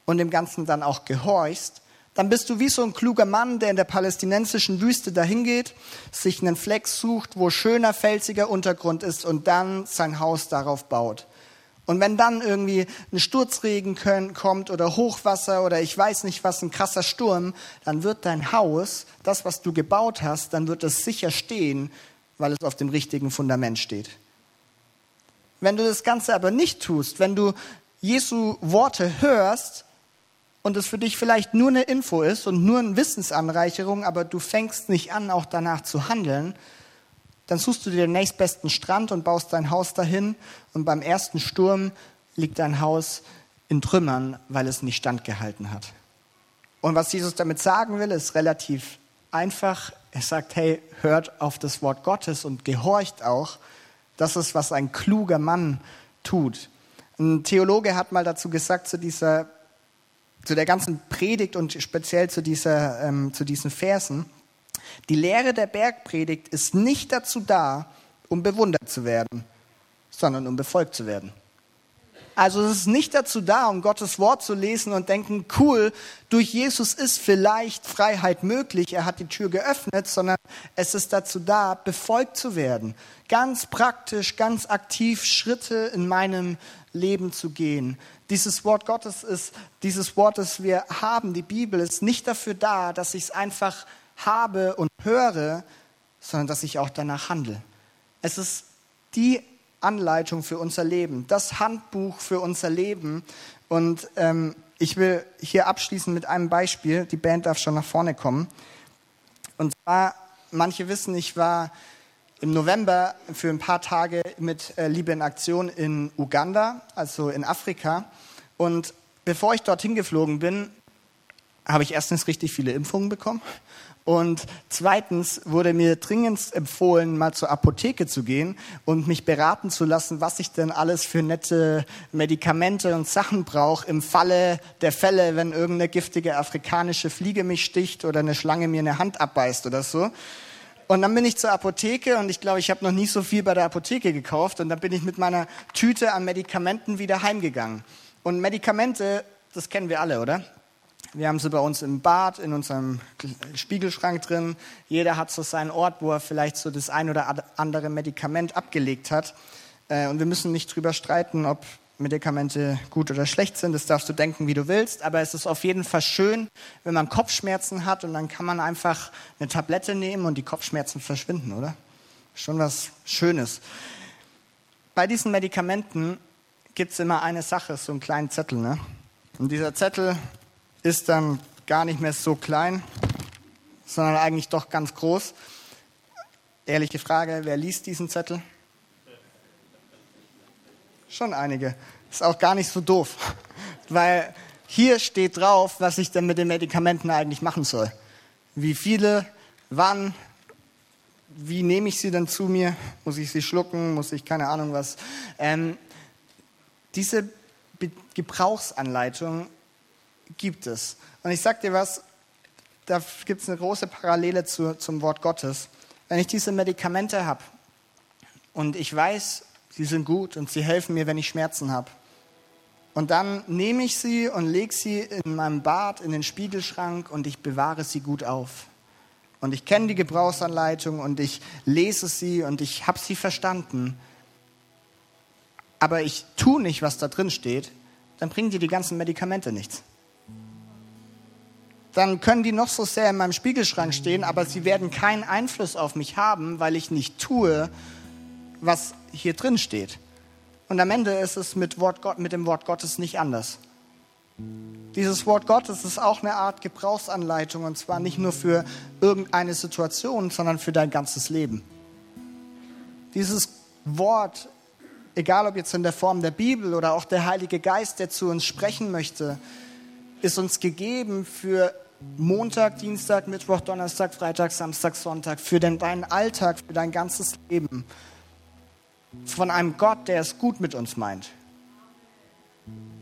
und dem Ganzen dann auch gehorchst, dann bist du wie so ein kluger Mann, der in der palästinensischen Wüste dahin geht, sich einen Fleck sucht, wo schöner felsiger Untergrund ist und dann sein Haus darauf baut. Und wenn dann irgendwie ein Sturzregen können, kommt oder Hochwasser oder ich weiß nicht was, ein krasser Sturm, dann wird dein Haus, das, was du gebaut hast, dann wird es sicher stehen, weil es auf dem richtigen Fundament steht. Wenn du das Ganze aber nicht tust, wenn du Jesu Worte hörst und es für dich vielleicht nur eine Info ist und nur eine Wissensanreicherung, aber du fängst nicht an, auch danach zu handeln, dann suchst du dir den nächstbesten Strand und baust dein Haus dahin und beim ersten Sturm liegt dein Haus in Trümmern, weil es nicht standgehalten hat. Und was Jesus damit sagen will, ist relativ einfach. Er sagt, hey, hört auf das Wort Gottes und gehorcht auch. Das ist, was ein kluger Mann tut. Ein Theologe hat mal dazu gesagt, zu dieser, zu der ganzen Predigt und speziell zu dieser, ähm, zu diesen Versen, die Lehre der Bergpredigt ist nicht dazu da, um bewundert zu werden, sondern um befolgt zu werden. Also es ist nicht dazu da, um Gottes Wort zu lesen und denken, cool, durch Jesus ist vielleicht Freiheit möglich, er hat die Tür geöffnet, sondern es ist dazu da, befolgt zu werden, ganz praktisch, ganz aktiv Schritte in meinem Leben zu gehen. Dieses Wort Gottes ist, dieses Wort, das wir haben, die Bibel, ist nicht dafür da, dass ich es einfach habe und höre, sondern dass ich auch danach handle. Es ist die Anleitung für unser Leben, das Handbuch für unser Leben. Und ähm, ich will hier abschließen mit einem Beispiel. Die Band darf schon nach vorne kommen. Und zwar, manche wissen, ich war im November für ein paar Tage mit äh, Liebe in Aktion in Uganda, also in Afrika. Und bevor ich dorthin geflogen bin, habe ich erstens richtig viele Impfungen bekommen und zweitens wurde mir dringend empfohlen, mal zur Apotheke zu gehen und mich beraten zu lassen, was ich denn alles für nette Medikamente und Sachen brauche im Falle der Fälle, wenn irgendeine giftige afrikanische Fliege mich sticht oder eine Schlange mir eine Hand abbeißt oder so. Und dann bin ich zur Apotheke und ich glaube, ich habe noch nie so viel bei der Apotheke gekauft und dann bin ich mit meiner Tüte an Medikamenten wieder heimgegangen. Und Medikamente, das kennen wir alle, oder? Wir haben sie bei uns im Bad, in unserem Spiegelschrank drin. Jeder hat so seinen Ort, wo er vielleicht so das ein oder andere Medikament abgelegt hat. Äh, und wir müssen nicht drüber streiten, ob Medikamente gut oder schlecht sind. Das darfst du denken, wie du willst. Aber es ist auf jeden Fall schön, wenn man Kopfschmerzen hat und dann kann man einfach eine Tablette nehmen und die Kopfschmerzen verschwinden, oder? Schon was Schönes. Bei diesen Medikamenten gibt es immer eine Sache, so einen kleinen Zettel. Ne? Und dieser Zettel ist dann gar nicht mehr so klein, sondern eigentlich doch ganz groß. Ehrliche Frage, wer liest diesen Zettel? Schon einige. Ist auch gar nicht so doof, weil hier steht drauf, was ich denn mit den Medikamenten eigentlich machen soll. Wie viele, wann, wie nehme ich sie dann zu mir? Muss ich sie schlucken? Muss ich keine Ahnung was? Ähm, diese Gebrauchsanleitung gibt es. Und ich sage dir was, da gibt es eine große Parallele zu, zum Wort Gottes. Wenn ich diese Medikamente habe und ich weiß, sie sind gut und sie helfen mir, wenn ich Schmerzen habe, und dann nehme ich sie und lege sie in meinem Bad in den Spiegelschrank und ich bewahre sie gut auf. Und ich kenne die Gebrauchsanleitung und ich lese sie und ich habe sie verstanden. Aber ich tue nicht, was da drin steht, dann bringen dir die ganzen Medikamente nichts. Dann können die noch so sehr in meinem Spiegelschrank stehen, aber sie werden keinen Einfluss auf mich haben, weil ich nicht tue, was hier drin steht. Und am Ende ist es mit, Wort Gott, mit dem Wort Gottes nicht anders. Dieses Wort Gottes ist auch eine Art Gebrauchsanleitung und zwar nicht nur für irgendeine Situation, sondern für dein ganzes Leben. Dieses Wort, egal ob jetzt in der Form der Bibel oder auch der Heilige Geist, der zu uns sprechen möchte, ist uns gegeben für Montag, Dienstag, Mittwoch, Donnerstag, Freitag, Samstag, Sonntag, für deinen Alltag, für dein ganzes Leben von einem Gott, der es gut mit uns meint.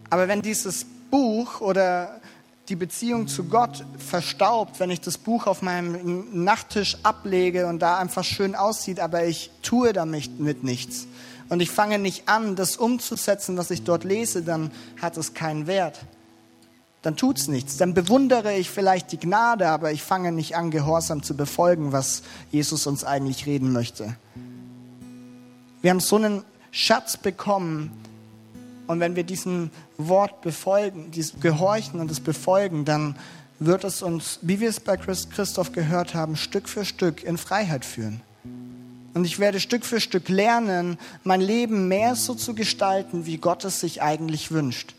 Aber wenn dieses Buch oder die Beziehung zu Gott verstaubt, wenn ich das Buch auf meinem Nachttisch ablege und da einfach schön aussieht, aber ich tue damit mit nichts und ich fange nicht an, das umzusetzen, was ich dort lese, dann hat es keinen Wert. Dann tut es nichts. Dann bewundere ich vielleicht die Gnade, aber ich fange nicht an, gehorsam zu befolgen, was Jesus uns eigentlich reden möchte. Wir haben so einen Schatz bekommen. Und wenn wir diesem Wort befolgen, dies gehorchen und es befolgen, dann wird es uns, wie wir es bei Christoph gehört haben, Stück für Stück in Freiheit führen. Und ich werde Stück für Stück lernen, mein Leben mehr so zu gestalten, wie Gott es sich eigentlich wünscht.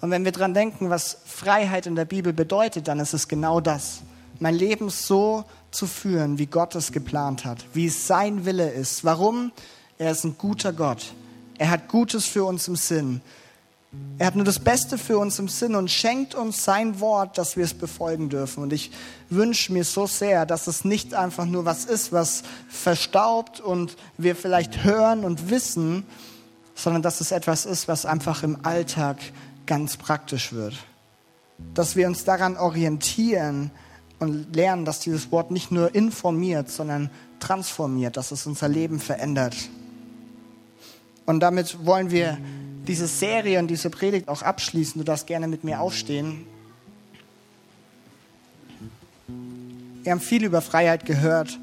Und wenn wir daran denken, was Freiheit in der Bibel bedeutet, dann ist es genau das. Mein Leben so zu führen, wie Gott es geplant hat, wie es sein Wille ist. Warum? Er ist ein guter Gott. Er hat Gutes für uns im Sinn. Er hat nur das Beste für uns im Sinn und schenkt uns sein Wort, dass wir es befolgen dürfen. Und ich wünsche mir so sehr, dass es nicht einfach nur was ist, was verstaubt und wir vielleicht hören und wissen, sondern dass es etwas ist, was einfach im Alltag ganz praktisch wird. Dass wir uns daran orientieren und lernen, dass dieses Wort nicht nur informiert, sondern transformiert, dass es unser Leben verändert. Und damit wollen wir diese Serie und diese Predigt auch abschließen. Du darfst gerne mit mir aufstehen. Wir haben viel über Freiheit gehört.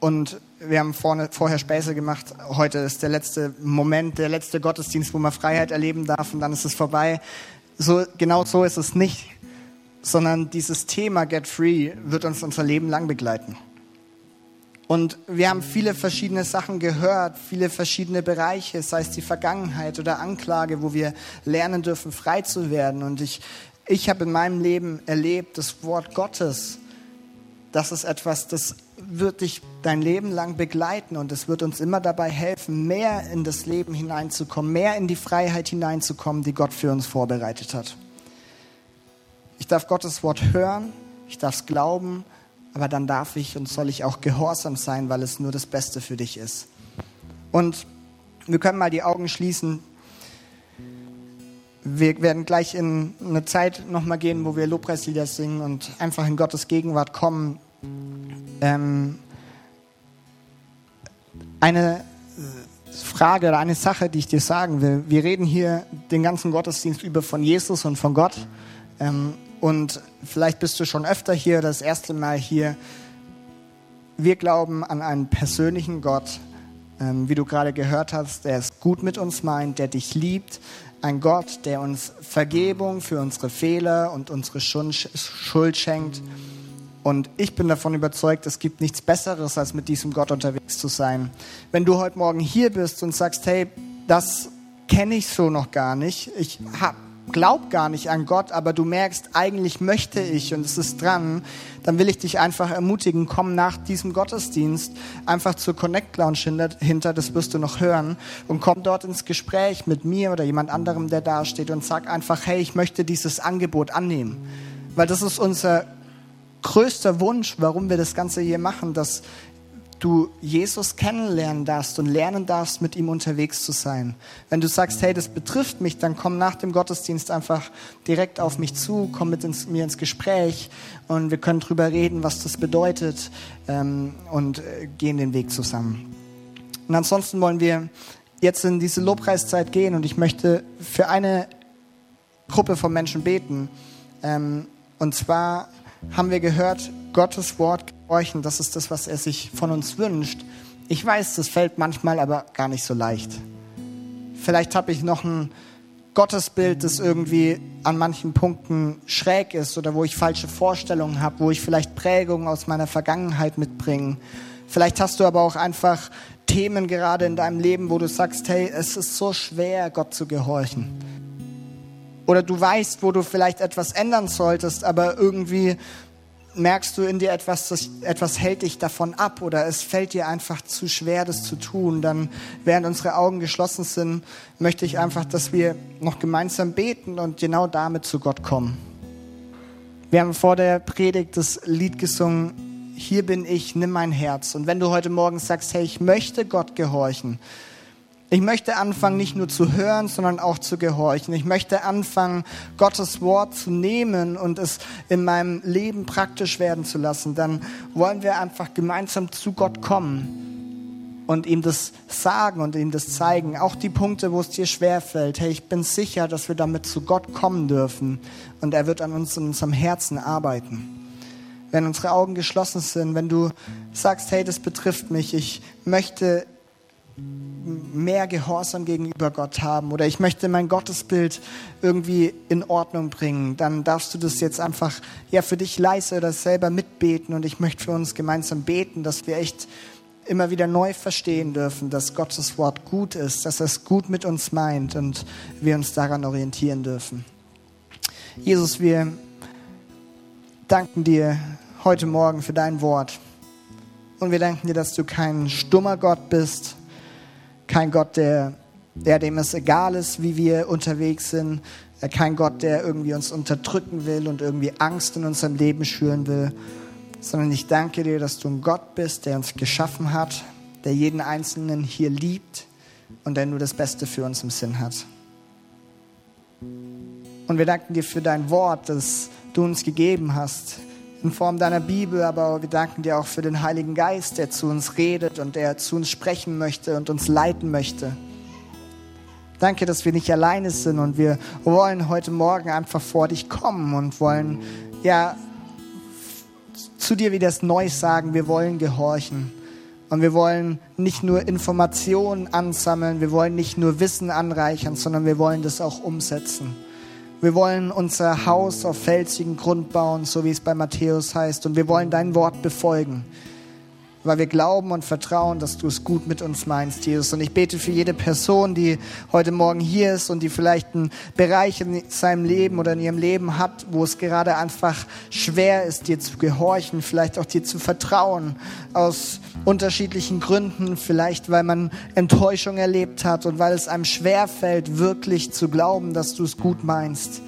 Und wir haben vorne, vorher Späße gemacht. Heute ist der letzte Moment, der letzte Gottesdienst, wo man Freiheit erleben darf und dann ist es vorbei. So, genau so ist es nicht, sondern dieses Thema Get Free wird uns unser Leben lang begleiten. Und wir haben viele verschiedene Sachen gehört, viele verschiedene Bereiche, sei es die Vergangenheit oder Anklage, wo wir lernen dürfen, frei zu werden. Und ich, ich habe in meinem Leben erlebt, das Wort Gottes, das ist etwas, das wird dich dein Leben lang begleiten und es wird uns immer dabei helfen, mehr in das Leben hineinzukommen, mehr in die Freiheit hineinzukommen, die Gott für uns vorbereitet hat. Ich darf Gottes Wort hören, ich darf es glauben aber dann darf ich und soll ich auch gehorsam sein, weil es nur das Beste für dich ist. Und wir können mal die Augen schließen. Wir werden gleich in eine Zeit nochmal gehen, wo wir Lobpreislieder singen und einfach in Gottes Gegenwart kommen. Ähm, eine Frage oder eine Sache, die ich dir sagen will. Wir reden hier den ganzen Gottesdienst über von Jesus und von Gott. Ähm, und vielleicht bist du schon öfter hier, das erste Mal hier. Wir glauben an einen persönlichen Gott, ähm, wie du gerade gehört hast, der es gut mit uns meint, der dich liebt. Ein Gott, der uns Vergebung für unsere Fehler und unsere Schuld schenkt. Und ich bin davon überzeugt, es gibt nichts Besseres, als mit diesem Gott unterwegs zu sein. Wenn du heute Morgen hier bist und sagst, hey, das kenne ich so noch gar nicht. Ich habe glaub gar nicht an Gott, aber du merkst, eigentlich möchte ich und es ist dran, dann will ich dich einfach ermutigen, komm nach diesem Gottesdienst einfach zur Connect Lounge hinter, das wirst du noch hören, und komm dort ins Gespräch mit mir oder jemand anderem, der da steht und sag einfach, hey, ich möchte dieses Angebot annehmen. Weil das ist unser größter Wunsch, warum wir das Ganze hier machen, dass du Jesus kennenlernen darfst und lernen darfst, mit ihm unterwegs zu sein. Wenn du sagst, hey, das betrifft mich, dann komm nach dem Gottesdienst einfach direkt auf mich zu, komm mit ins, mir ins Gespräch und wir können drüber reden, was das bedeutet ähm, und äh, gehen den Weg zusammen. Und ansonsten wollen wir jetzt in diese Lobpreiszeit gehen und ich möchte für eine Gruppe von Menschen beten. Ähm, und zwar haben wir gehört, Gottes Wort gehorchen, das ist das, was er sich von uns wünscht. Ich weiß, das fällt manchmal aber gar nicht so leicht. Vielleicht habe ich noch ein Gottesbild, das irgendwie an manchen Punkten schräg ist oder wo ich falsche Vorstellungen habe, wo ich vielleicht Prägungen aus meiner Vergangenheit mitbringe. Vielleicht hast du aber auch einfach Themen gerade in deinem Leben, wo du sagst, hey, es ist so schwer, Gott zu gehorchen. Oder du weißt, wo du vielleicht etwas ändern solltest, aber irgendwie merkst du in dir etwas, das, etwas hält dich davon ab oder es fällt dir einfach zu schwer, das zu tun, dann während unsere Augen geschlossen sind, möchte ich einfach, dass wir noch gemeinsam beten und genau damit zu Gott kommen. Wir haben vor der Predigt das Lied gesungen, hier bin ich, nimm mein Herz. Und wenn du heute Morgen sagst, hey, ich möchte Gott gehorchen, ich möchte anfangen, nicht nur zu hören, sondern auch zu gehorchen. Ich möchte anfangen, Gottes Wort zu nehmen und es in meinem Leben praktisch werden zu lassen. Dann wollen wir einfach gemeinsam zu Gott kommen und ihm das sagen und ihm das zeigen. Auch die Punkte, wo es dir schwerfällt. Hey, ich bin sicher, dass wir damit zu Gott kommen dürfen und er wird an uns in unserem Herzen arbeiten. Wenn unsere Augen geschlossen sind, wenn du sagst, hey, das betrifft mich, ich möchte mehr Gehorsam gegenüber Gott haben oder ich möchte mein Gottesbild irgendwie in Ordnung bringen, dann darfst du das jetzt einfach ja für dich leise oder selber mitbeten und ich möchte für uns gemeinsam beten, dass wir echt immer wieder neu verstehen dürfen, dass Gottes Wort gut ist, dass er es gut mit uns meint und wir uns daran orientieren dürfen. Jesus, wir danken dir heute Morgen für dein Wort und wir danken dir, dass du kein stummer Gott bist, kein Gott, der, der dem es egal ist, wie wir unterwegs sind. Äh, kein Gott, der irgendwie uns unterdrücken will und irgendwie Angst in unserem Leben schüren will. Sondern ich danke dir, dass du ein Gott bist, der uns geschaffen hat, der jeden Einzelnen hier liebt und der nur das Beste für uns im Sinn hat. Und wir danken dir für dein Wort, das du uns gegeben hast, in Form deiner Bibel, aber wir danken dir auch für den Heiligen Geist, der zu uns redet und der zu uns sprechen möchte und uns leiten möchte. Danke, dass wir nicht alleine sind und wir wollen heute Morgen einfach vor dich kommen und wollen ja zu dir wieder das Neues sagen. Wir wollen gehorchen. Und wir wollen nicht nur Informationen ansammeln, wir wollen nicht nur Wissen anreichern, sondern wir wollen das auch umsetzen. Wir wollen unser Haus auf felsigen Grund bauen, so wie es bei Matthäus heißt. Und wir wollen dein Wort befolgen weil wir glauben und vertrauen, dass du es gut mit uns meinst, Jesus. Und ich bete für jede Person, die heute Morgen hier ist und die vielleicht einen Bereich in seinem Leben oder in ihrem Leben hat, wo es gerade einfach schwer ist, dir zu gehorchen, vielleicht auch dir zu vertrauen, aus unterschiedlichen Gründen, vielleicht weil man Enttäuschung erlebt hat und weil es einem schwer fällt, wirklich zu glauben, dass du es gut meinst.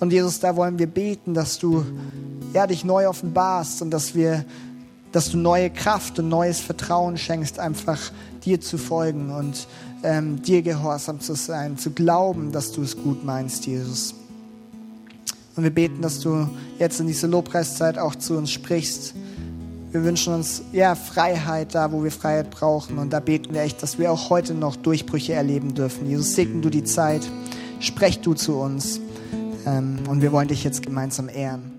Und Jesus, da wollen wir beten, dass du ja, dich neu offenbarst und dass wir dass du neue Kraft und neues Vertrauen schenkst, einfach dir zu folgen und ähm, dir gehorsam zu sein, zu glauben, dass du es gut meinst, Jesus. Und wir beten, dass du jetzt in dieser Lobpreiszeit auch zu uns sprichst. Wir wünschen uns ja Freiheit da, wo wir Freiheit brauchen. Und da beten wir echt, dass wir auch heute noch Durchbrüche erleben dürfen. Jesus, segne du die Zeit, sprech du zu uns. Ähm, und wir wollen dich jetzt gemeinsam ehren.